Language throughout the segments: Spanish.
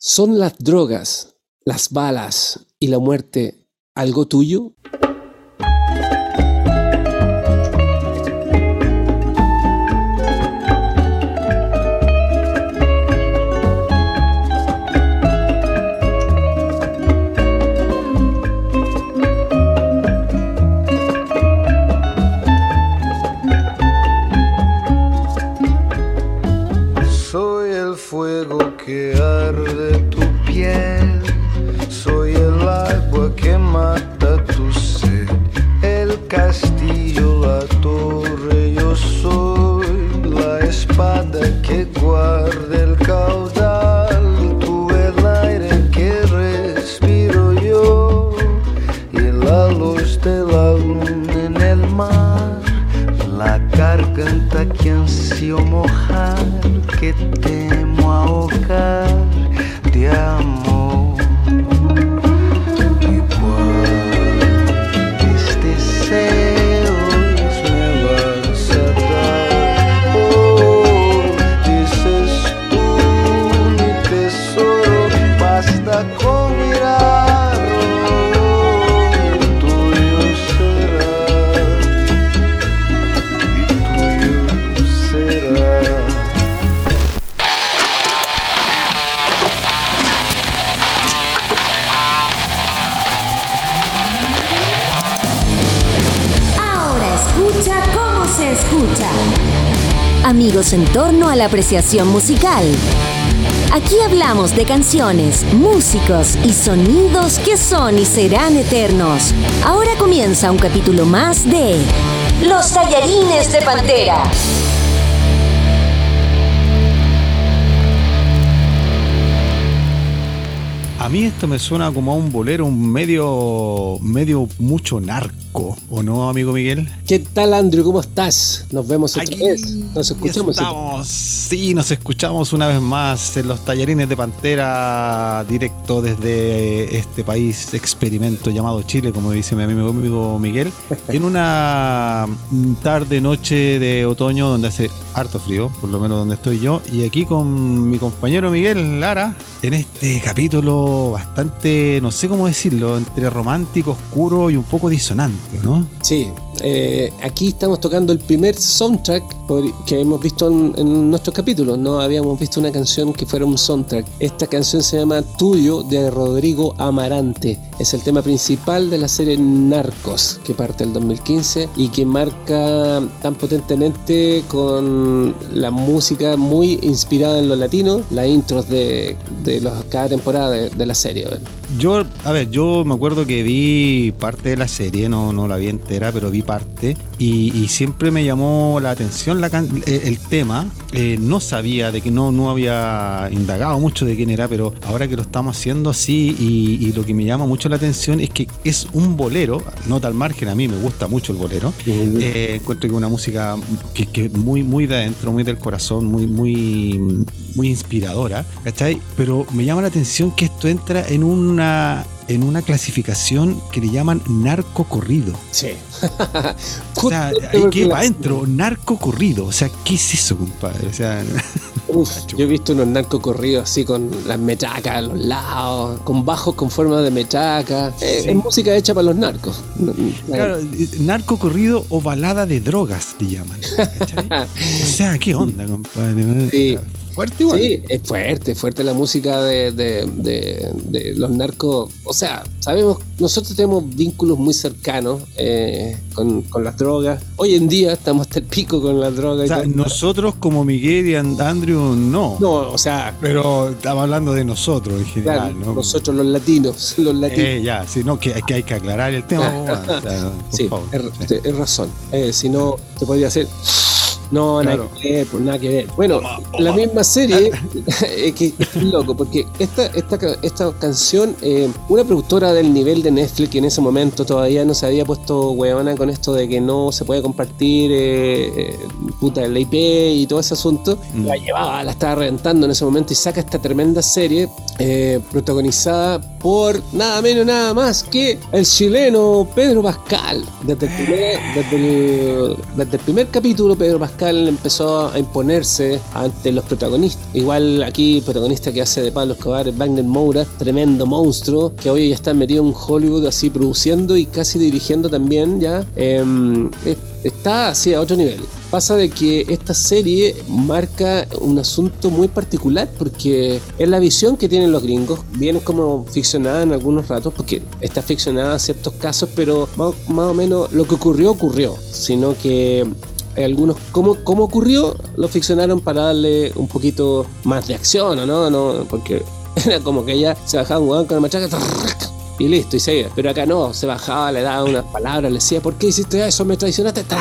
¿Son las drogas, las balas y la muerte algo tuyo? it en torno a la apreciación musical. Aquí hablamos de canciones, músicos y sonidos que son y serán eternos. Ahora comienza un capítulo más de Los tallarines de Pantera. A mí esto me suena como a un bolero, un medio, medio mucho narco, ¿o no, amigo Miguel? ¿Qué tal, Andrew? ¿Cómo estás? Nos vemos otra vez. Nos escuchamos. Estamos, sí, nos escuchamos una vez más en los tallarines de Pantera, directo desde este país experimento llamado Chile, como dice mi amigo, amigo Miguel, en una tarde, noche de otoño donde hace harto frío, por lo menos donde estoy yo, y aquí con mi compañero Miguel Lara, en este capítulo bastante, no sé cómo decirlo, entre romántico, oscuro y un poco disonante, ¿no? Sí, eh, aquí estamos tocando el primer soundtrack que hemos visto en, nuestros capítulos. No habíamos visto una canción que fuera un soundtrack. Esta canción se llama Tuyo de Rodrigo Amarante. Es el tema principal de la serie Narcos que parte el 2015 y que marca tan potentemente con la música muy inspirada en lo latino, las intros de, los, cada temporada de, la serie. Yo, a ver, yo me acuerdo que vi parte de la serie, no, no la vi entera, pero vi parte y, siempre me llamó la atención la eh, el, tema. Eh, no sabía de que no, no había indagado mucho de quién era, pero ahora que lo estamos haciendo así y, lo que me llama mucho la atención es que es un bolero, nota al margen, a mí me gusta mucho el bolero. Eh, encuentro que una música que, es muy, muy de adentro, muy del corazón, muy, muy, muy inspiradora, ¿cachai? Pero me llama la atención que esto entra en una en una clasificación que le llaman narco corrido. Sí. o sea, ahí que va adentro, narco corrido. O sea, ¿qué es eso, compadre? O sea. yo he visto unos narco corridos así con las mechacas a los lados, con bajos con forma de mechaca. Eh, es música hecha para los narcos. Claro, narco corrido o balada de drogas, le llaman. o sea, ¿qué onda, compadre? Sí fuerte Sí, es fuerte, fuerte la música de, los narcos. O sea, sabemos, nosotros tenemos vínculos muy cercanos eh, con, las drogas. Hoy en día estamos hasta el pico con las drogas. O sea, nosotros como Miguel y Andrew no. No, o sea. Pero estamos hablando de nosotros en general, ¿no? Nosotros los latinos, los latinos. Eh, ya, si no, que, que hay que aclarar el tema. sí, Es, razón. Eh, si no, se podría hacer no, nada que ver, pues nada que ver. Bueno, la misma serie, es que es loco, porque esta, esta, esta canción, eh, una productora del nivel de Netflix que en ese momento todavía no se había puesto huevona con esto de que no se puede compartir eh, eh, disputa de la IP y todo ese asunto, Mm. la llevaba, la estaba reventando en ese momento y saca esta tremenda serie eh, protagonizada por nada menos nada más que el chileno Pedro Pascal. Desde el primer, desde el, desde el primer capítulo Pedro Pascal empezó a imponerse ante los protagonistas. Igual aquí el protagonista que hace de Pablo Escobar es Wagner Moura, tremendo monstruo, que hoy ya está metido en Hollywood así produciendo y casi dirigiendo también ya. Es- está así a otro nivel. Pasa de que esta serie marca un asunto muy particular porque es la visión que tienen los gringos. Viene como ficcionada en algunos ratos porque está ficcionada en ciertos casos, pero más, más o menos lo que ocurrió ocurrió, sino que algunos cómo, cómo ocurrió lo ficcionaron para darle un poquito más de acción, ¿o ¿no? no porque era como que ella se bajaba un hueón con la machaca y listo, y seguía. Pero acá no, se bajaba, le daba unas palabras, le decía, ¿por qué hiciste eso? ¿Me traicionaste? Tra,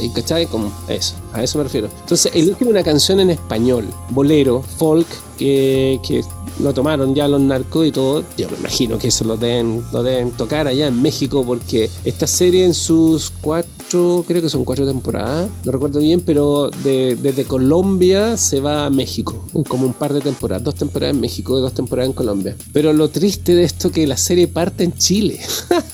Y cachai, como eso, a eso me refiero. Entonces, elige una canción en español, bolero, folk, que, que lo tomaron ya los narcos y todo. Yo me imagino que eso lo deben, lo deben tocar allá en México, porque esta serie en sus cuatro, creo que son cuatro temporadas, no recuerdo bien, pero de- desde Colombia se va a México, como un par de temporadas, dos temporadas en México y dos temporadas en Colombia. Pero lo triste de esto es que la serie parte en Chile.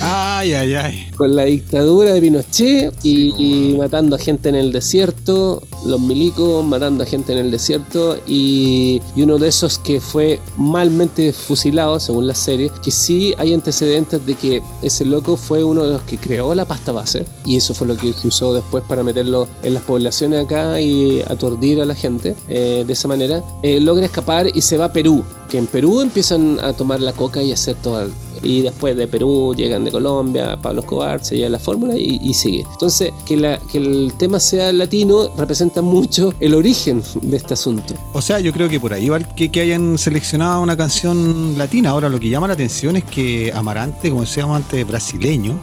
Ay, ay, ay. con la dictadura de Pinochet y, y matando a gente en el desierto, los milicos matando a gente en el desierto y, y uno de esos que fue malmente fusilado, según la serie, que sí hay antecedentes de que ese loco fue uno de los que creó la pasta base y eso fue lo que se usó después para meterlo en las poblaciones acá y aturdir a la gente eh, de esa manera, eh, logra escapar y se va a Perú, que en Perú empiezan a tomar la coca y hacer todo y después de Perú llegan de Colombia, Pablo Escobar, se lleva la fórmula y, y sigue. Entonces, que, la, que el tema sea latino representa mucho el origen de este asunto. O sea, yo creo que por ahí va que, que hayan seleccionado una canción latina. Ahora, lo que llama la atención es que Amarante, como se llama antes, brasileño,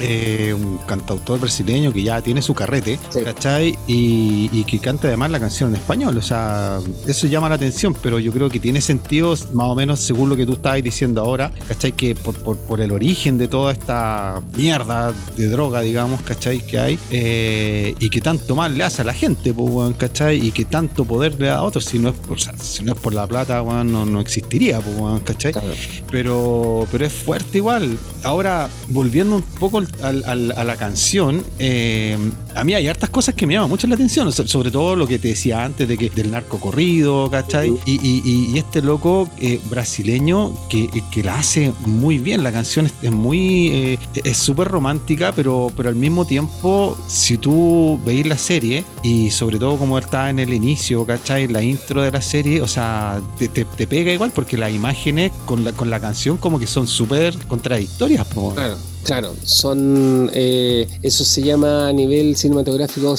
eh, un cantautor brasileño que ya tiene su carrete, Sí. ¿cachai? Y, y que canta además la canción en español. O sea, eso llama la atención, pero yo creo que tiene sentido, más o menos según lo que tú estabas diciendo ahora, ¿cachai? Que por, por- por el origen de toda esta mierda de droga, digamos, ¿cachai? Que hay, eh, y que tanto mal le hace a la gente, pues, weón, ¿cachai? Y que tanto poder le da a otros, si no es por, o sea, si no es por la plata, weón, no, no existiría, pues, weón, ¿cachai? pero, pero es fuerte igual. Ahora, volviendo un poco al- al- a la canción, eh, a mí hay hartas cosas que me llaman mucho la atención, so- sobre todo lo que te decía antes de que del narco corrido, ¿cachai? Y, y- y- y este loco eh, brasileño que, que la hace muy bien, la canción es, es muy, eh, es súper romántica, pero, pero al mismo tiempo, si tú veis la serie, y sobre todo como está en el inicio, ¿cachai? La intro de la serie, o sea, te, te- te pega igual porque las imágenes con la, con la canción como que son súper contradictorias. Claro, claro. Son. eh, eso se llama a nivel cinematográfico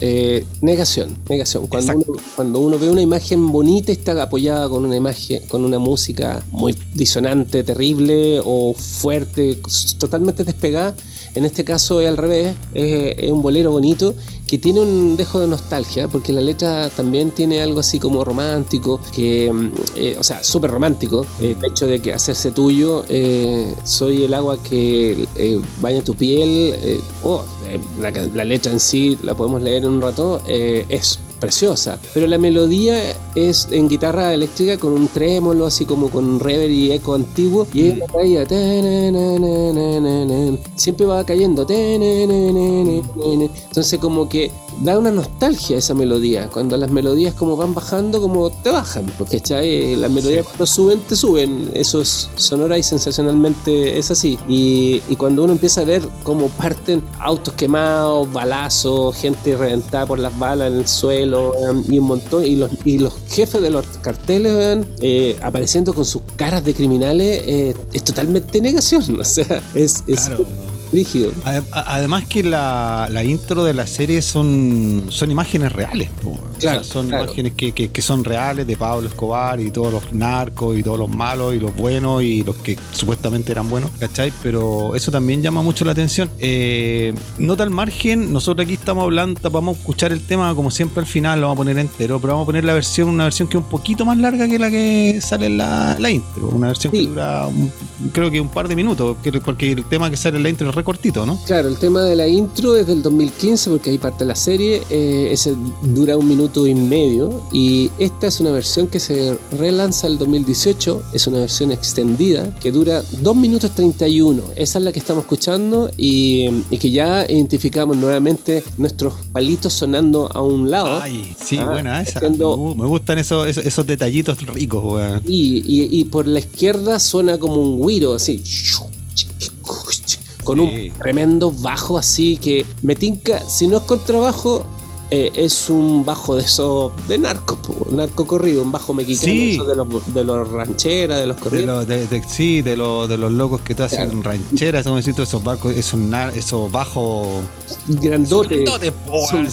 eh, negación. Negación. Cuando uno, cuando uno ve una imagen bonita está apoyada con una imagen, con una música muy disonante, terrible o fuerte, totalmente despegada. En este caso es al revés, es, es un bolero bonito que tiene un dejo de nostalgia, porque la letra también tiene algo así como romántico, mm, eh, o sea, súper romántico, eh, el hecho de que hacerse tuyo, eh, soy el agua que eh, baña tu piel, eh, oh, eh, la, la letra en sí la podemos leer en un rato, eh, es preciosa, pero la melodía es en guitarra eléctrica con un trémolo, así como con un reverb y eco antiguo, y es caída, siempre va cayendo, entonces como que da una nostalgia esa melodía, cuando las melodías como van bajando, como te bajan, porque ¿cachai? las melodías cuando suben, te suben, eso es sonora y sensacionalmente es así, y, y cuando uno empieza a ver cómo parten autos quemados, balazos, gente reventada por las balas en el suelo, weón, y un montón, y los, y los jefes de los carteles weón, eh, apareciendo con sus caras de criminales, eh, es totalmente negación, o sea, es. Rígido. Además que la, la intro de la serie son, son imágenes reales. O sea, son claro. imágenes que, que- que son reales de Pablo Escobar y todos los narcos y todos los malos y los buenos y los que supuestamente eran buenos, ¿cachai? Pero eso también llama mucho la atención. Eh, nota al margen, nosotros aquí estamos hablando, vamos a escuchar el tema como siempre al final, lo vamos a poner entero, pero vamos a poner la versión, una versión que es un poquito más larga que la que sale en la, la intro, una versión Sí. que dura un- creo que un par de minutos, que- porque el tema que sale en la intro es recortito, ¿no? Claro, el tema de la intro es del 2015 porque ahí parte la serie, eh, ese dura un minuto y medio y esta es una versión que se relanza el 2018, es una versión extendida que dura 2 minutos 31, esa es la que estamos escuchando y, y que ya identificamos nuevamente nuestros palitos sonando a un lado. Ay, sí, Ah, buena esa. Me gu- Me gustan esos, esos, esos detallitos ricos, weón. Y, y- y por la izquierda suena como un guiro, así. Con Sí. un tremendo bajo así que me tinca, si no es contrabajo, eh, es un bajo de esos de narco, narco corrido, un bajo mexicano, Sí. de los, de los rancheras, de los De corridos. los, de, de- sí, de, los de los locos que te hacen Claro. rancheras, esos barcos, esos, nar- esos bajos. Grandote. Grandotes,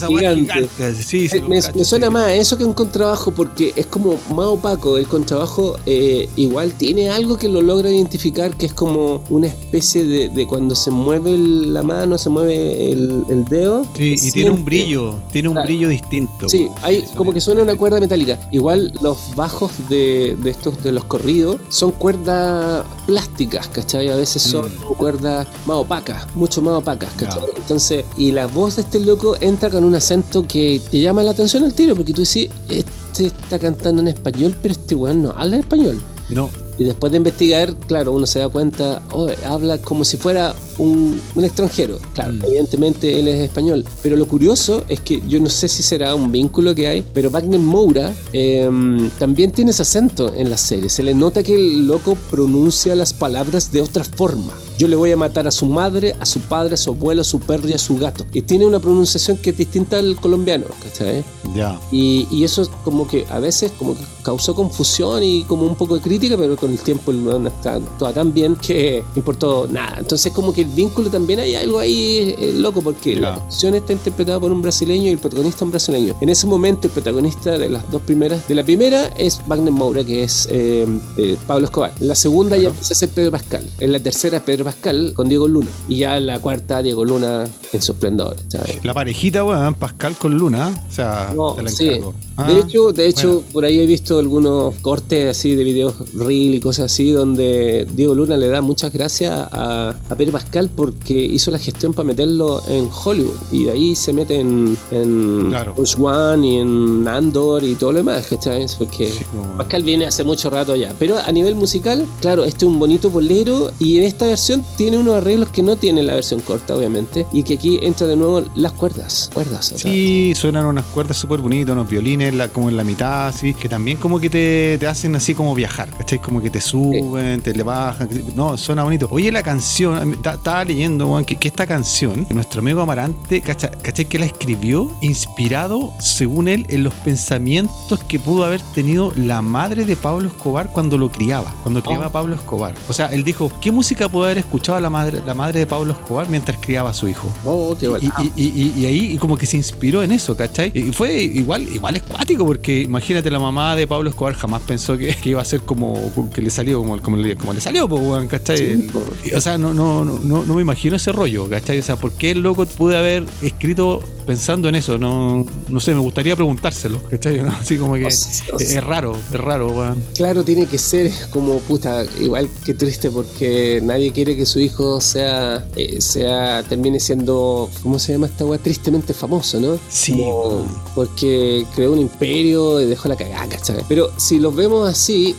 gigantes. gigante. Sí, sí, Eh, me, cacho, me suena más a eso que un contrabajo porque es como más opaco. El contrabajo eh, igual tiene algo que lo logra identificar que es como una especie de, cuando se mueve la mano, se mueve el, el dedo. Sí, y tiene un brillo, tiene un Claro. brillo distinto. Sí, hay como que suena una cuerda metálica. Igual los bajos de, de estos de los corridos son cuerdas plásticas, ¿cachai? A veces son Mm. cuerdas más opacas, mucho más opacas, ¿cachai? Entonces, y la voz de este loco entra con un acento que te llama la atención al tiro, porque tú decís, este está cantando en español, pero este weón no habla español. No, Y después de investigar, claro, uno se da cuenta, oh, habla como si fuera un, un extranjero. Claro, Mm. evidentemente él es español. Pero lo curioso es que yo no sé si será un vínculo que hay, pero Wagner Moura em, también tiene ese acento en la serie. Se le nota que el loco pronuncia las palabras de otra forma. Yo le voy a matar a su madre, a su padre, a su abuelo, a su perro y a su gato. Y tiene una pronunciación que es distinta al colombiano, ¿cachai? ya. Y, y eso como que a veces como que causó confusión y como un poco de crítica, pero con el tiempo el weón está tan bien que no importó nada. Entonces como que el vínculo también hay algo ahí eh, loco, porque la Claro. canción está interpretada por un brasileño y el protagonista un brasileño. En ese momento el protagonista de las dos primeras, de la primera es Wagner Moura, que es eh, eh, Pablo Escobar. La segunda ya empieza a ser Pedro Pascal. En la tercera Pedro Pascal con Diego Luna. Y ya la cuarta Diego Luna en su esplendor. ¿sabes? La parejita, weón, Pascal con Luna, o sea, No, te la sí. Ah, de hecho, de hecho bueno. por ahí he visto algunos cortes así de videos reel y cosas así donde Diego Luna le da muchas gracias a, a Pedro Pascal porque hizo la gestión para meterlo en Hollywood y de ahí se mete en, en Claro. One y en Andor y todo lo demás, ¿cachai? Porque Sí, como- Pascal viene hace mucho rato ya. Pero a nivel musical, claro, este es un bonito bolero y en esta versión tiene unos arreglos que no tiene la versión corta, obviamente, y que aquí entra de nuevo las cuerdas, cuerdas. Sí, suenan unas cuerdas súper bonitas, unos violines la- como en la mitad, así, que también como que te, te hacen así como viajar, ¿cachai? Como que te suben, te le bajan, no, suena bonito. Oye, la canción, estaba leyendo, que, que esta canción, nuestro amigo Amarante, ¿cachai? ¿cachai? Que la escribió inspirado, según él, en los pensamientos que pudo haber tenido la madre de Pablo Escobar cuando lo criaba, cuando criaba a Pablo Escobar. O sea, él dijo, ¿qué música puede haber escuchado la madre, la madre de Pablo Escobar mientras criaba a su hijo? Oh, qué bueno. Y, y- y- y ahí como que se inspiró en eso, ¿cachai? Y fue igual, igual es cuático, porque imagínate, la mamá de Pablo Escobar jamás pensó que, que iba a ser como que le salió como, como, le, como le salió, pues, ¿cachai? Sí. Y, O sea, no, no, no, no, me imagino ese rollo, ¿cachai? O sea, ¿por qué el loco pude haber escrito pensando en eso? No, no sé, me gustaría preguntárselo, ¿cachai? ¿No? Así como que O es, sea, o sea, raro, es raro, weón. Claro, tiene que ser como puta, igual que triste porque nadie quiere que su hijo sea, eh, sea termine siendo, ¿cómo se llama esta weá? Tristemente famoso, ¿no? Sí, Como- porque creó un imperio y dejó la cagada, ¿cachai? Pero si los vemos así,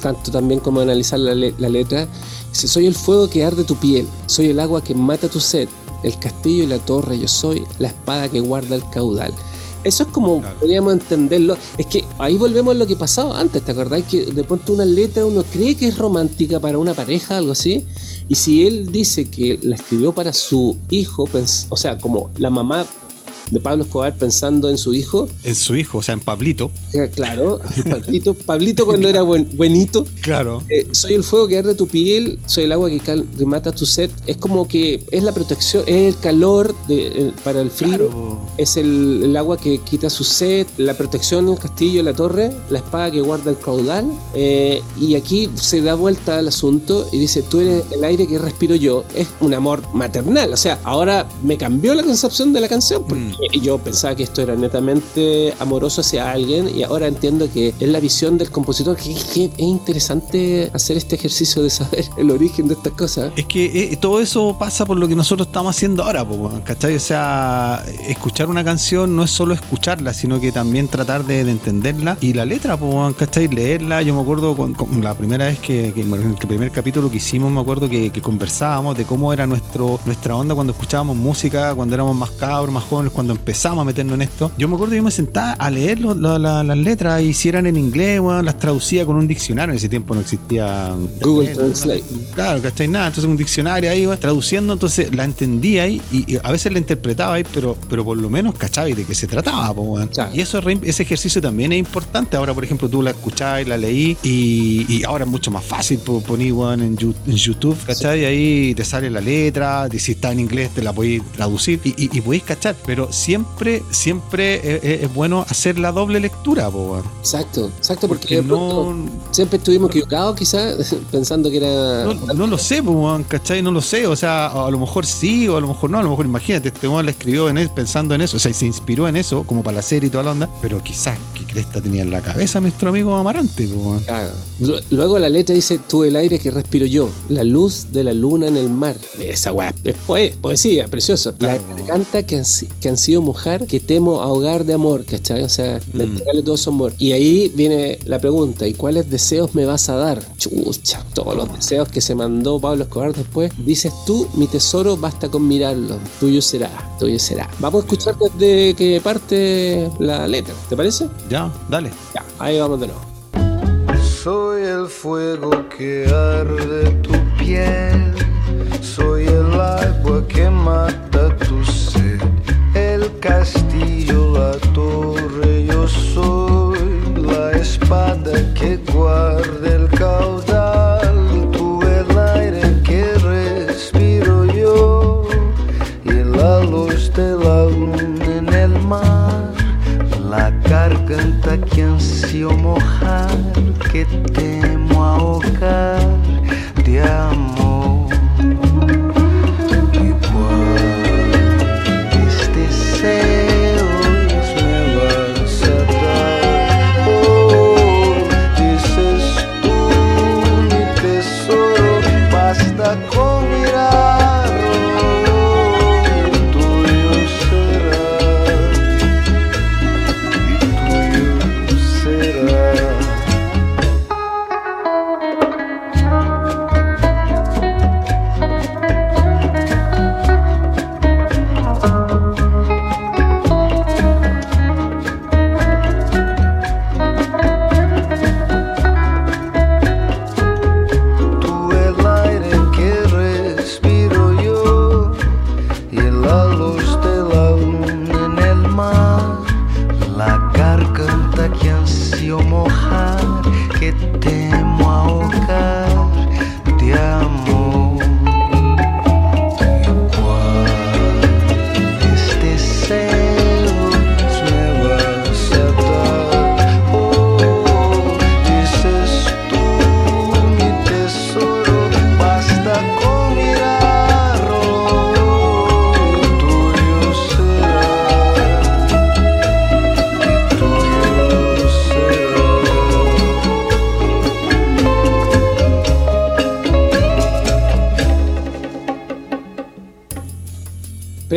tanto también como analizar la, le- la letra, si soy el fuego que arde tu piel, soy el agua que mata tu sed, el castillo y la torre, yo soy la espada que guarda el caudal. Eso es como Claro. podríamos entenderlo. Es que ahí volvemos a lo que pasaba antes, ¿te acordás? Que de pronto una letra uno cree que es romántica para una pareja, algo así. Y si él dice que la escribió para su hijo, o sea, como la mamá de Pablo Escobar pensando en su hijo, En su hijo, o sea, en Pablito. eh, claro, Pablito, Pablito cuando era buen, buenito, Claro. eh, soy el fuego que arde tu piel, soy el agua que, cal- que mata tu sed. Es como que es la protección, es el calor de- eh, para el frío. Claro. Es el, el agua que quita su sed, la protección del castillo, la torre, la espada que guarda el caudal. y aquí se da vuelta al asunto y dice, tú eres el aire que respiro yo. Es un amor maternal. O sea, ahora me cambió la concepción de la canción porque Mm. Yo pensaba que esto era netamente amoroso hacia alguien y ahora entiendo que es la visión del compositor, que, es interesante hacer este ejercicio de saber el origen de estas cosas. Es que eh, todo eso pasa por lo que nosotros estamos haciendo ahora, ¿cachai? O sea, escuchar una canción no es solo escucharla, sino que también tratar de, de entenderla. Y la letra, ¿cachai? Leerla. Yo me acuerdo con, la primera vez que, que el primer capítulo que hicimos, me acuerdo que, que conversábamos de cómo era nuestro, nuestra onda cuando escuchábamos música, cuando éramos más cabros, más jóvenes, cuando empezamos a meternos en esto. Yo me acuerdo que yo me sentaba a leer lo- la- la- las letras y si eran en inglés, weón, las traducía con un diccionario. En ese tiempo no existía Google Translate. Claro, ¿cachai? Nada, entonces un diccionario ahí, traduciendo, entonces la entendía ahí y, y a veces la interpretaba ahí, pero, pero por lo menos cachaba de qué se trataba. Claro. Y eso ese ejercicio también es importante. Ahora, por ejemplo, tú la escuchabas y la leí y, y ahora es mucho más fácil po- poner en, Yu- en YouTube, ¿cachai? Y ahí te sale la letra, y si está en inglés te la podéis traducir y, y, y podéis cachar, pero siempre, siempre es, es- es bueno hacer la doble lectura, weón. Exacto, exacto, porque, Porque de pronto no, siempre estuvimos equivocados quizás pensando que era... No, no lo sé, weón, ¿cachai? No lo sé. O sea, a lo mejor sí, o a lo mejor no. A lo mejor, imagínate, este weón la escribió en él, pensando en eso. O sea, y se inspiró en eso, como para la serie y toda la onda. Pero quizás, ¿qué cresta tenía en la cabeza nuestro amigo Amarante, weón? Claro. Lu- Luego la letra dice, tú el aire que respiro yo, la luz de la luna en el mar. Esa weá es poe- poesía, precioso. La Claro. garganta que, ansi- que ansío mojar, que temo ahogar de amor, ¿cachai? O sea, de entregarle todo su amor. Y ahí viene la pregunta, ¿y cuáles deseos me vas a dar? Chucha, todos los deseos que se mandó Pablo Escobar después. Dices tú, mi tesoro, basta con mirarlo. Tuyo será, tuyo será. Vamos a escuchar desde que parte la letra, ¿te parece? Ya, dale. Ya, ahí vamos de nuevo. Soy el fuego que arde tu piel,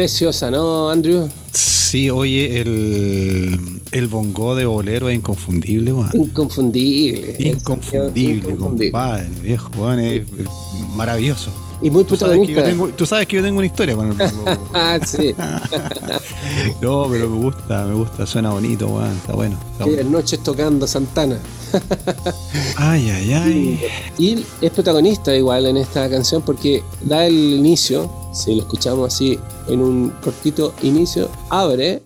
Preciosa, ¿no, Andrew? Sí, oye, el, el bongo de bolero es inconfundible, weón. Inconfundible. Inconfundible, Inconfundible. compadre, viejo, weón, es, maravilloso. Y muy Tú sabes, que yo protagonista. tengo, tú sabes que yo tengo una historia con el bongo. Ah, sí. No, pero me gusta, me gusta, suena bonito, weón, está bueno. está bueno. Noches tocando Santana. Ay, ay, ay. Y es protagonista igual en esta canción porque da el inicio, si lo escuchamos así en un cortito inicio, abre,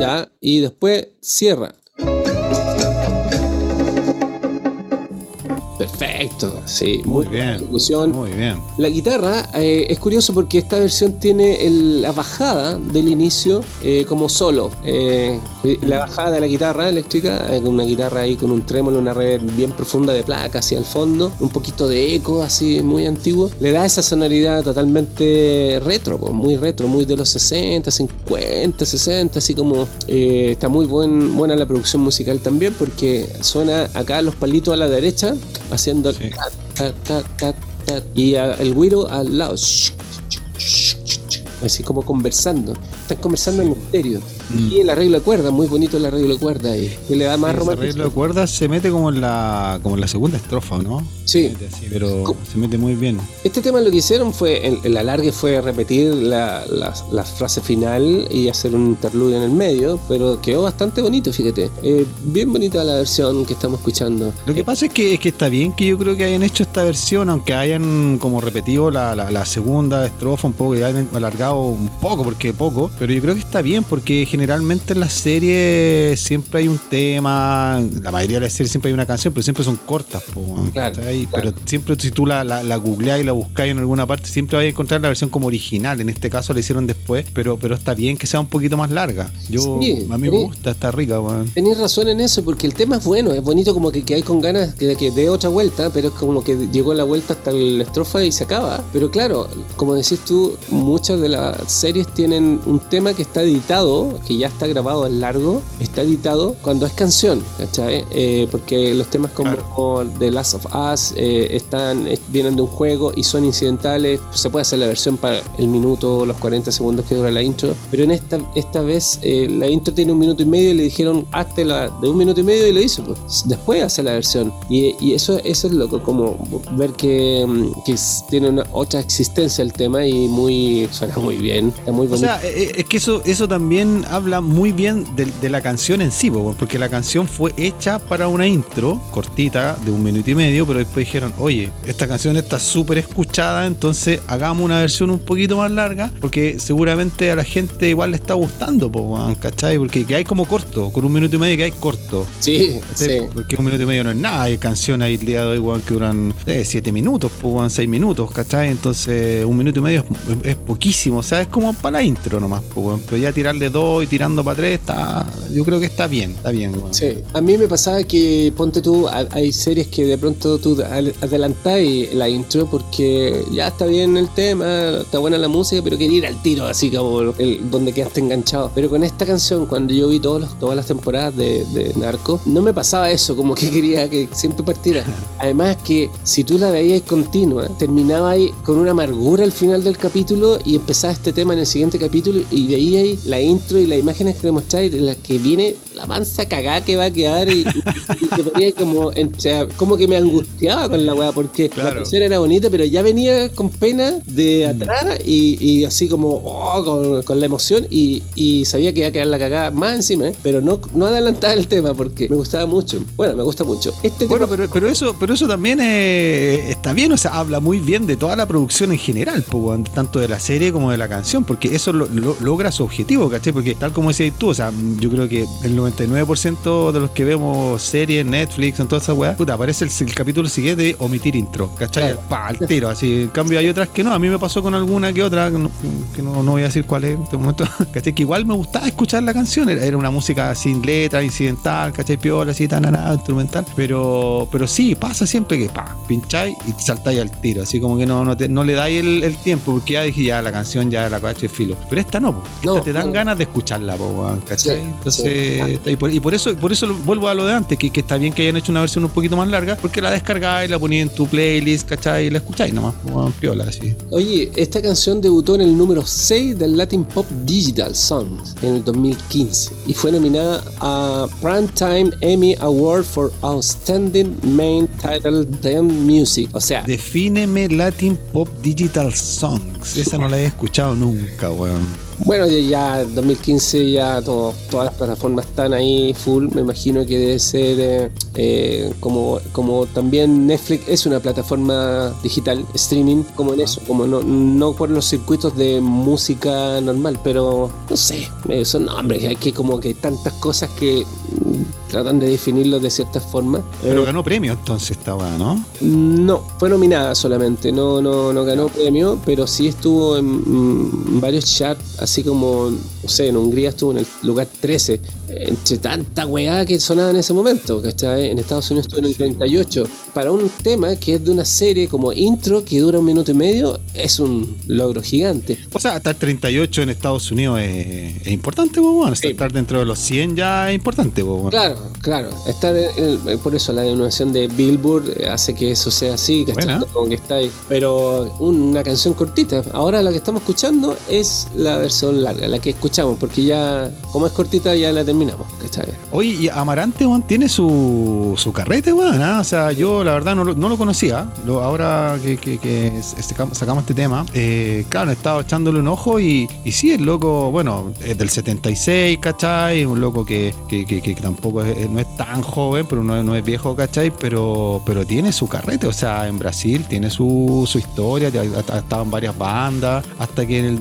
ya, y después cierra. Perfecto, sí, Muy bien. ejecución. Muy bien. La guitarra eh, es curioso porque esta versión tiene el- la bajada del inicio eh, como solo. Eh, la bajada de la guitarra eléctrica, eh, con una guitarra ahí con un trémolo, una red bien profunda de placa hacia el fondo, un poquito de eco así muy antiguo, le da esa sonoridad totalmente retro, pues, muy retro, muy de los 60, 50, 60, así como está muy buen, buena la producción musical también porque suena acá los palitos a la derecha haciendo Sí. tat, tat, tat, y a- el güiro al lado así como conversando están conversando en estéreo y el arreglo de cuerda muy bonito el arreglo de cuerda ahí que le da más Ese arreglo de cuerdas se mete como en la, como en la segunda estrofa, ¿no? Sí. Se mete así, pero Co- se mete muy bien. Este tema lo que hicieron fue, el, el alargue fue repetir la, la- la frase final y hacer un interludio en el medio, pero quedó bastante bonito, fíjate. Eh, bien bonita la versión que estamos escuchando. Lo que pasa es que, es que está bien que yo creo que hayan hecho esta versión, aunque hayan como repetido la, la- la segunda estrofa un poco y hayan alargado un poco, porque poco, pero yo creo que está bien porque generalmente en las series siempre hay un tema, la mayoría de las series siempre hay una canción, pero siempre son cortas. po, Claro, ¿cachai? claro. Pero siempre si tú la, la, la googleás y la buscás en alguna parte, siempre vas a encontrar la versión como original. En este caso la hicieron después, pero, pero está bien que sea un poquito más larga. Yo, Sí, a mí me gusta, está rica, weón. Tenéis razón en eso, porque el tema es bueno, es bonito como que, que hay con ganas de que dé otra vuelta, pero es como que llegó la vuelta hasta la estrofa y se acaba. Pero claro, como decís tú, muchas de las series tienen un tema que está editado, que ya está grabado en largo, está editado cuando es canción, ¿cachai? Eh, porque los temas como The Last of Us eh, están, eh, vienen de un juego y son incidentales, se puede hacer la versión para el minuto, los 40 segundos que dura la intro, pero en esta, esta vez eh, la intro tiene un minuto y medio y le dijeron hazte la de un minuto y medio y lo hizo, pues después hace la versión. Y, y eso, eso es loco, como ver que, mm, que tiene una otra existencia el tema y muy suena muy bien, está muy O bonito. sea, eh, es que eso, eso también habla muy bien de, de la canción en sí, po, porque la canción fue hecha para una intro cortita de un minuto y medio, pero después dijeron, oye, esta canción está súper escuchada, entonces hagamos una versión un poquito más larga, porque seguramente a la gente igual le está gustando, ¿cachai? Porque que hay como corto, con un minuto y medio que hay corto. sí, sí. Porque un minuto y medio no es nada, hay canciones ahí el día de hoy, que duran 7 minutos, pues, weón, 6 minutos, ¿cachai? Entonces, un minuto y medio es, es poquísimo, o sea, es como para la intro nomás, pues. Pero ya tirarle dos y tirando para tres, está, yo creo que está bien, está bien, weón. Sí, a mí me pasaba que, ponte tú, hay series que de pronto tú adelantáis la intro porque ya está bien el tema, está buena la música, pero quería ir al tiro, así como el, donde quedaste enganchado. Pero con esta canción, cuando yo vi todos los- todas las temporadas de, de Narco, no me pasaba eso, como que quería que siempre partiera. Además que si tú la veías continua, terminaba ahí con una amargura al final del capítulo y empezaba este tema en el siguiente capítulo y veíais la intro y las imágenes que te de las que viene la mansa cagada que va a quedar y, y- ponía como, en- o sea, como que me angustiaba con la weá porque la canción era bonita pero ya venía con pena de atrás y, y así como oh, con, con la emoción y, sabía que iba a quedar la cagada más encima, ¿eh? pero no, no adelantaba el tema porque me gustaba mucho. Bueno, me gusta mucho. Este Bueno, tema- pero, pero eso, pero eso también eh, está bien, o sea, habla muy bien de toda la producción en general, tanto de la serie como de la canción, porque eso lo- lo- logra su objetivo, ¿cachai? Porque tal como decías tú, o sea, yo creo que el 99% de los que vemos series, Netflix, en todas esas weas, puta, aparece el, el capítulo siguiente de omitir intro, ¿cachai? Claro. Pa, al tiro, así. En cambio hay otras que no, a mí me pasó con alguna que otra, que no, que no, no voy a decir cuál es en este momento, ¿cachai? Que igual me gustaba escuchar la canción, era, era una música sin letra, incidental, ¿cachai? Piola, así, tan nada, instrumental, pero, pero sí, pasa siempre que, pa, pincháis y saltáis al tiro, así como que no, no, te- no le dais el, el tiempo, porque ya dije, ya la canción ya la cacho filo. Pero esta no, po. esta No, te dan ganas de escucharla, po, ¿cachai? Sí, Entonces, y por, y por eso, por eso vuelvo a lo de antes, que, que está bien que hayan hecho una versión un poquito más larga, porque la descargáis, la poníais en tu playlist, ¿cachai? Y la escucháis nomás, weón, piola, así. Oye, esta canción debutó en el número 6 del Latin Pop Digital Songs en el 2015 y fue nominada a Primetime Emmy Award for Outstanding Main Title Dance Music. O sea, Defíneme Latin Pop Digital Songs. Esa no la he escuchado nunca, weón. Bueno, ya, ya 2015 ya todo- todas las plataformas están ahí full. Me imagino que debe ser eh, eh, como, como también Netflix es una plataforma digital, streaming, como en eso, como no, no por los circuitos de música normal, pero no sé, eh, son nombres, hay que como que tantas cosas que tratan de definirlo de cierta forma. Pero ganó premio entonces esta weá, ¿no? no, fue nominada solamente, no, no, no ganó premio, pero sí estuvo en, mm, varios charts, así como, no sé, en Hungría estuvo en el lugar 13, entre tanta weá que sonaba en ese momento, ¿cachai? En Estados Unidos estuvo en el 38. Para un tema que es de una serie como intro que dura un minuto y medio, es un logro gigante. O sea, estar 38 en Estados Unidos es, es importante, weón. Sí. Estar dentro de los 100 ya es importante, weón. Claro, claro. Estar en- en- por eso la denominación de Billboard eh, hace que eso sea así, ¿cachai? Como que está ahí. Pero una canción cortita. Ahora la que estamos escuchando es la versión larga, la que escuchamos, porque ya, como es cortita, ya la terminamos, ¿cachai? Oye, y Amarante, weón, tiene su, su carrete, weón. ¿ah? O sea, yo la verdad no lo, no lo conocía. Lo- ahora que, que- que sacamos sacamos este tema, eh, claro, he estado echándole un ojo y, y sí, el loco, bueno, es del 76, ¿cachai? Un loco que, que, tampoco es, no es tan joven, pero no, no es viejo, ¿cachai? Pero, pero tiene su carrete, o sea, en Brasil tiene su, su historia, ha, estado en varias bandas, hasta que en el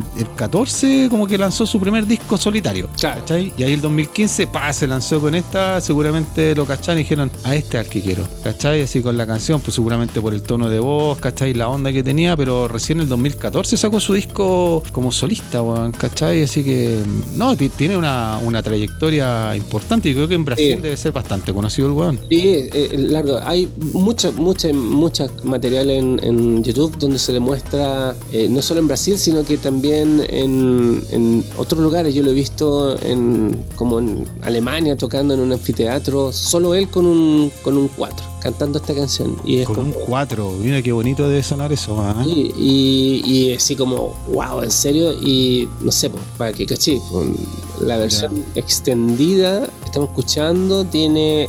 2014 como que lanzó su primer disco solitario. Claro. ¿cachai? Y ahí el 2015, pa, se lanzó con esta, seguramente lo cacharon y dijeron, a este al que quiero, ¿cachai? Así con la canción, pues seguramente por el tono de voz, ¿cachai? La onda que tenía, pero recién en el 2014 sacó su disco como solista, weón, ¿cachai? Así que, no, ti- tiene una, una trayectoria importante y creo que en Brasil Sí. debe ser bastante conocido el weón. Sí, eh, eh, largo. Hay mucha, mucha, mucha material en, en YouTube donde se le muestra, eh, no solo en Brasil, sino que también en, en otros lugares. Yo lo he visto en, como en Alemania tocando en un anfiteatro, solo él con un, con un cuatro, cantando esta canción. Y es Con como, un 4, mira qué bonito debe sonar eso, ¿ah? y, y, y así como, wow, en serio, y no sé, pues, para que caché, la versión extendida que estamos escuchando tiene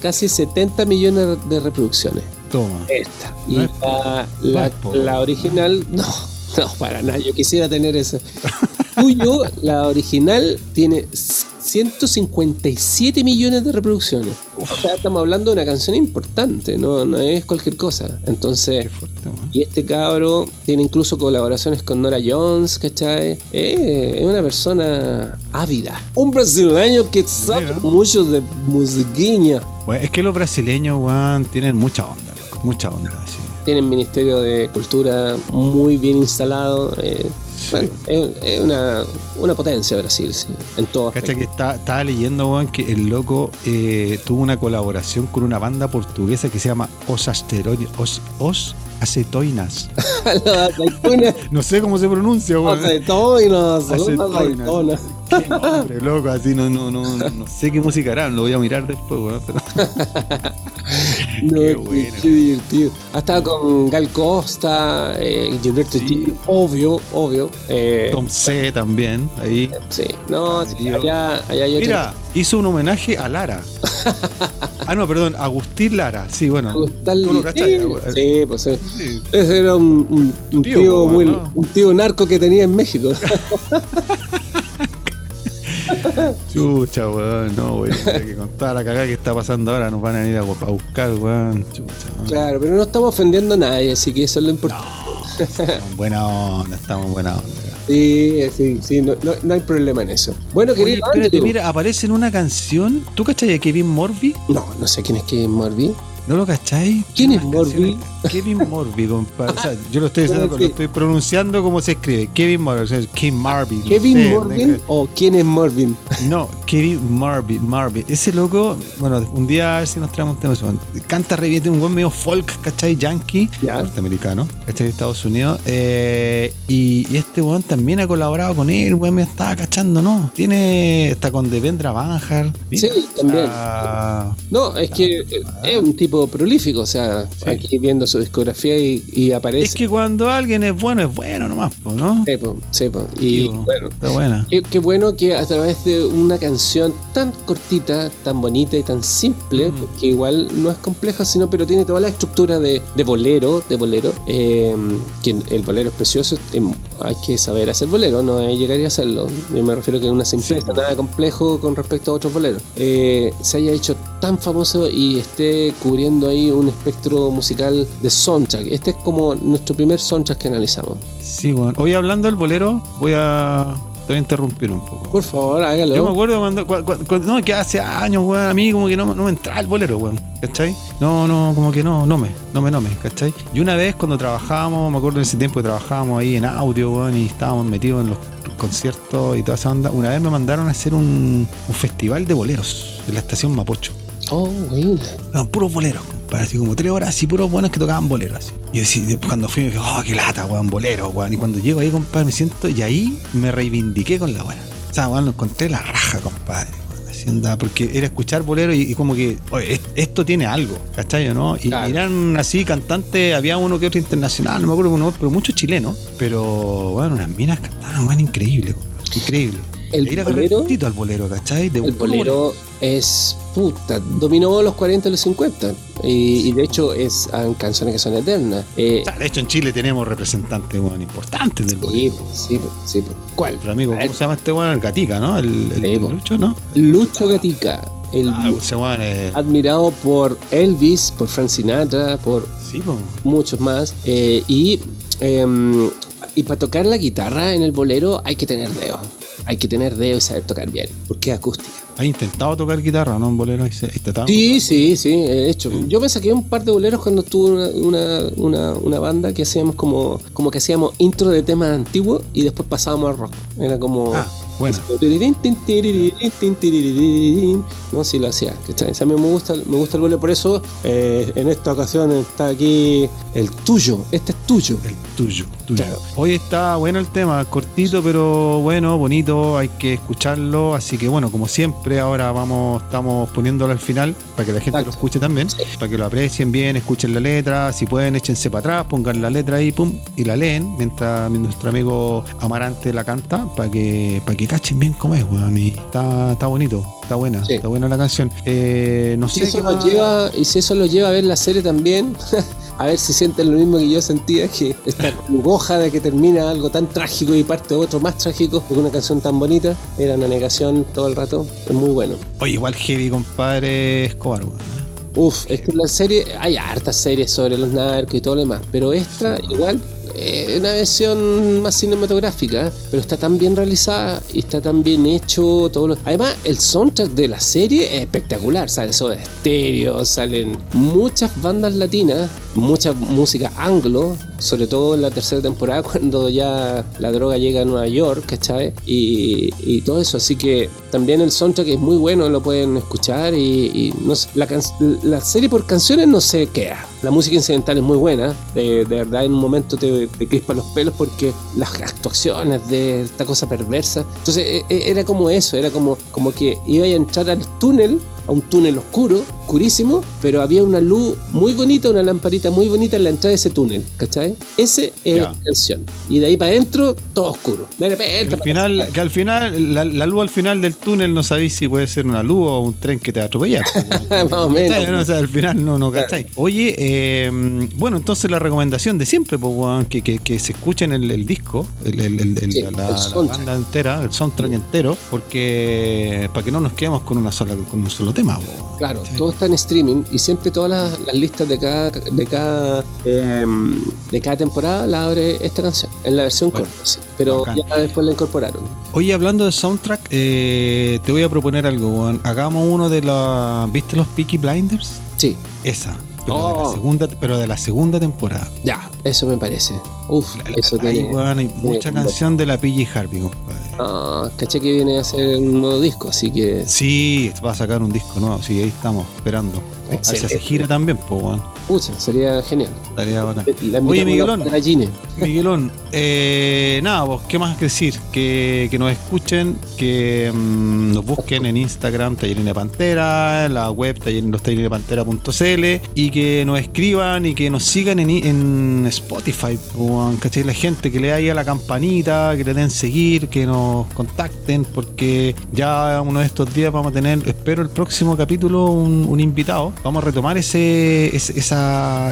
casi 70 millones de reproducciones. Toma. Esta. Y No la original, no, no, para nada, yo quisiera tener eso. Tuyo, la original tiene 157 millones de reproducciones. O sea, estamos hablando de una canción importante, no, no es cualquier cosa. Entonces, fuerte, y este cabro tiene incluso colaboraciones con Nora Jones, ¿cachai? Eh, es una persona ávida. Un brasileño que sabe mucho de musiquinha. Bueno, es que los brasileños, weón, tienen mucha onda, mucha onda, sí. Tienen Ministerio de Cultura muy bien instalado. eh, bueno, es, es una, una potencia Brasil, sí, en todo Cacha que está, estaba leyendo, weón, que el loco eh, tuvo una colaboración con una banda portuguesa que se llama Os Asteroides, Os, Os Acetoinas. No sé cómo se pronuncia, weón. Acetoinas. aceituna. Qué nombre, loco, así no, no, no, no, no sé qué música harán, lo voy a mirar después, weón. No, Qué buena. qué divertido. Ha estado con Gal Costa, eh, Gilberto Sí. Gil, obvio, obvio. Eh, Tom C también, ahí. sí, no, sí, allá, allá otro- Mira, hizo un homenaje a Lara. ah, no, perdón, Agustín Lara. Sí, bueno. Lo cachai, sí, pues eh, Sí. ese era un, un- un Tío, muy, ¿no? un tío narco que tenía en México. Chucha, weón, no, weón. Que con toda la cagada que está pasando ahora nos van a ir a, a buscar, weón. Chucha, weón. claro, pero no estamos ofendiendo a nadie, así que eso es lo importante. Estamos en buena onda, estamos en buena onda. Sí, sí, sí, no, no- no hay problema en eso. Bueno, Oye, querido espérate, mira, aparece en una canción. ¿Tú cachai a Kevin Morby? No, no sé quién es Kevin Morby. ¿No lo cachai? ¿Quién es Morby? Kevin Morby, compadre. O sea, yo lo estoy, diciendo, ¿Cómo lo estoy pronunciando como se escribe. Kevin Morby, o sea, Kevin Morby. no ¿Kevin sé, Morby o quién es Morvin? No, Kevin Marby, Marby. Ese loco, bueno, un día a ver si nos traemos un tema. Canta re bien, tiene un buen medio folk, ¿cachai? Yankee, Ya. norteamericano, ¿cachai? De Estados Unidos. Eh, y, y este weón también ha colaborado con él, weón, me estaba cachando, ¿no? Tiene, está con Devendra Banjar. Sí, también. Ah, No, es que eh, es un tipo prolífico, o sea, aquí viendo su discografía y, y aparece. Es que cuando alguien es bueno, es bueno nomás, ¿no? Sí, po, sí, po. Y Digo, bueno, Está buena. Qué, qué bueno que a través de una canción tan cortita, tan bonita y tan simple, Mm. que igual no es compleja, sino pero tiene toda la estructura de, de bolero, de bolero, eh, que el bolero es precioso, eh, hay que saber hacer bolero, no es llegar y hacerlo. Yo me refiero que es una simpleza, nada complejo con respecto a otros boleros. Eh, se haya hecho tan famoso y esté cubriendo ahí un espectro musical de soundtrack. Este es como nuestro primer soundtrack que analizamos. Sí, bueno. Hoy hablando del bolero, voy a, te voy a interrumpir un poco. Por favor, hágalo. Yo me acuerdo cuando, cua- cua- cua- no, que hace años, weón, a mí como que no, no me entraba el bolero, weón, ¿cachai? No, no, como que no, no me, no me, no me, ¿cachai? Y una vez cuando trabajábamos, me acuerdo en ese tiempo que trabajábamos ahí en audio, weón, y estábamos metidos en los conciertos y toda esa onda, una vez me mandaron a hacer un, un festival de boleros en la estación Mapocho. Oh, bueno. Eran puros boleros, así como tres horas, así puros buenos que tocaban boleros. Así. Y así, cuando fui, me dije, oh, qué lata, weón, bolero, weón. Y cuando llego ahí, compadre, me siento, y ahí me reivindiqué con la weón. O sea, weón, lo encontré la raja, compadre. porque era escuchar bolero y, y como que, oye, es- esto tiene algo, ¿cachai? ¿no? Y Claro. eran así cantantes, había uno que otro internacional, no me acuerdo uno, pero muchos chilenos. Pero, bueno, unas minas cantaban, weón, increíble, increíble. El bolero- al bolero, ¿cachai? De El bolero es puta, dominó los 40 y los 50. Y, y de hecho es han canciones que son eternas. Eh, de hecho, en Chile tenemos representantes bueno, importantes del sí, bolero. sí, sí. ¿Cuál? Nuestro amigo, ¿cómo se llama este weón? El Gatica, ¿no? El, el. Lucho, ¿no? Lucho Gatica, el Ah, admirado por Elvis, por Frank Sinatra, por Sí, muchos más. eh, y, em, y para tocar la guitarra en el bolero hay que tener dedo. Hay que tener dedo y saber tocar bien, porque es acústica. ¿Has intentado tocar guitarra, no? En bolero. ¿Has intentado? Sí, sí, sí, he hecho. Yo me saqué un par de boleros cuando tuve una, una, una, una banda que hacíamos como, como que hacíamos intro de temas antiguos y después pasábamos al rock. Era como. Ah, bueno. No, sí lo hacía. ¿cachai? O sea, a mí me gusta, me gusta el bolero, por eso eh, en esta ocasión está aquí el tuyo. Este es tuyo. El tuyo, tuyo. Claro. Hoy está bueno el tema, cortito pero bueno, bonito, hay que escucharlo, así que bueno, como siempre, ahora vamos, estamos poniéndolo al final para que la gente Exacto. lo escuche también, para que lo aprecien bien, escuchen la letra, si pueden échense para atrás, pongan la letra ahí, pum, y la leen mientras nuestro amigo Amarante la canta, para que, para que cachen bien cómo es, weón, y está, está bonito, está buena, Sí. está buena la canción. Eh, no Si sé eso más- lleva, y si eso lo lleva a ver la serie también, a ver si sienten lo mismo que yo sentía, que esta congoja de que termina algo tan trágico y parte otro más trágico, porque una canción tan bonita era una negación todo el rato, es muy bueno. Oye, igual heavy, compadre Escobar, weón. ¿eh? Uf, es que la serie, hay hartas series sobre los narcos y todo lo demás, pero esta igual eh, una versión más cinematográfica, pero está tan bien realizada y está tan bien hecho todo lo... Además, el soundtrack de la serie es espectacular, sale eso de estéreo, salen muchas bandas latinas, mucha música anglo, sobre todo en la tercera temporada cuando ya la droga llega a Nueva York, ¿cachai? Y, y todo eso, así que también el soundtrack es muy bueno, lo pueden escuchar y, no la, la serie por canciones no se queda. La música incidental es muy buena, de, de verdad en un momento te, te los pelos porque las actuaciones de esta cosa perversa. Entonces e- e- era como eso, era como, como que iba a entrar al túnel, a un túnel oscuro, oscurísimo, pero había una luz muy bonita, una lamparita muy bonita en la entrada de ese túnel, ¿cachai? Ese es la canción. Y de ahí para adentro, todo oscuro. De repente, al final, que al final la, la luz al final del túnel no sabéis si puede ser una luz o un tren que te va a atropellar. Más o menos. ¿Cachai? No, o sea, al final no, no cachai. Oye, eh, bueno, entonces la recomendación de siempre, pues, que, que, que se escuchen el, el disco, el, Sí, la, la banda entera, el soundtrack entero, porque para que no nos quedemos con una sola, con un solo tema. Claro, todo está en streaming y siempre todas las, las listas de cada de cada em, de cada temporada la abre esta canción en la versión Bueno, corta, sí. pero bacán. ya después la incorporaron. Oye, hablando de soundtrack, eh, te voy a proponer algo. Hagamos uno de la. ¿Viste los Peaky Blinders? Sí, Esa. Pero, de la Oh. segunda, pero de la segunda temporada. ya, eso me parece. Uf, eso Ahí, tiene. weón, hay mucha canción de la PG Harvey, compadre. Ah, caché que viene a hacer un nuevo disco, así que Sí, va a sacar un disco nuevo, sí, ahí estamos esperando. Excelente. gira también, pues, weón. Pucha, sería genial. Estaría Oye, Miguelón. Miguelón, eh, nada, vos, ¿qué más que decir? Que, que nos escuchen, que mm, nos busquen en Instagram, Tallerín de Pantera, en la web tallerín- los tallerinepantera.cl y que nos escriban y que nos sigan en, en Spotify, weón, ¿cachai? La gente que le dé ahí a la campanita, que le den seguir, que nos contacten, porque ya uno de estos días vamos a tener, espero el próximo capítulo, un, un invitado. Vamos a retomar ese, ese- esa,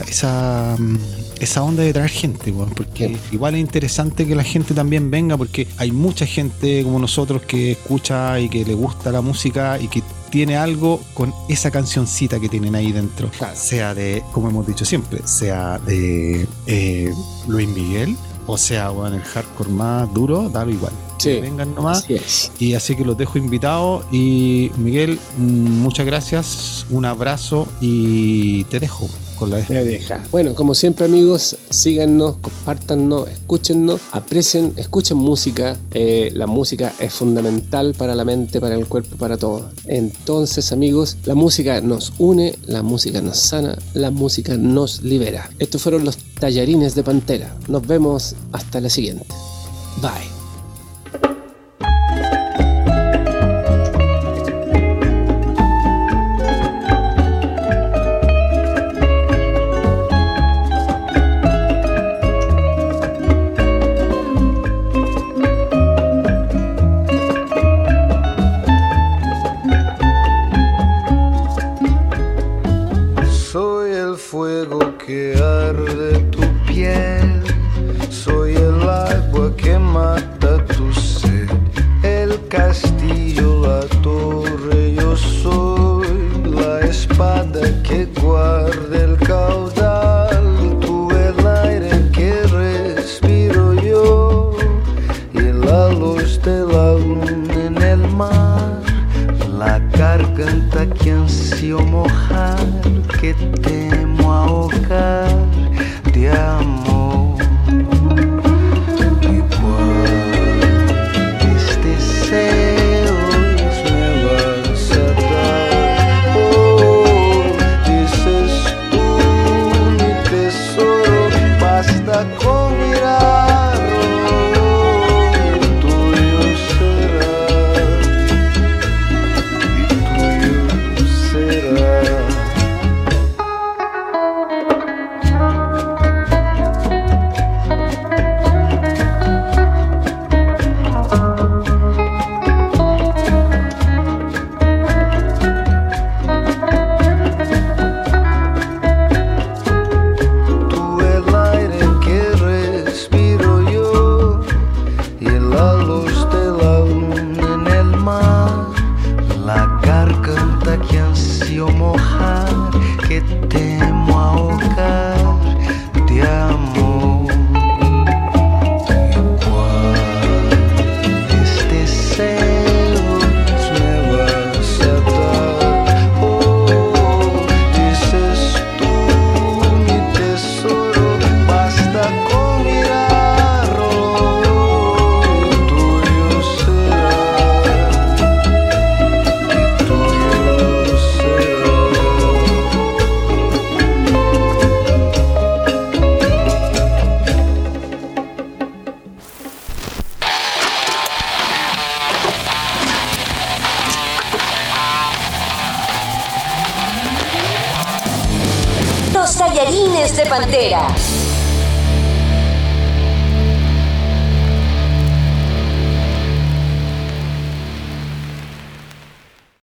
esa, mm, esa onda de traer gente, weón, porque Sí. igual es interesante que la gente también venga, porque hay mucha gente como nosotros que escucha y que le gusta la música y que tiene algo con esa cancioncita que tienen ahí dentro. Claro. Sea de, como hemos dicho siempre, sea de eh, Luis Miguel, o sea, weón, el hardcore más duro, dalo igual. Sí. Que vengan nomás. Así. Y así que los dejo invitados. Y Miguel, mm, muchas gracias, un abrazo y te dejo con la Me deja. Bueno, como siempre amigos, síganos, compártanos, escúchennos, aprecien, escuchen música. Eh, la música es fundamental para la mente, para el cuerpo, para todo. Entonces amigos, la música nos une, la música nos sana, la música nos libera. Estos fueron los tallarines de Pantera. Nos vemos hasta la siguiente. Bye.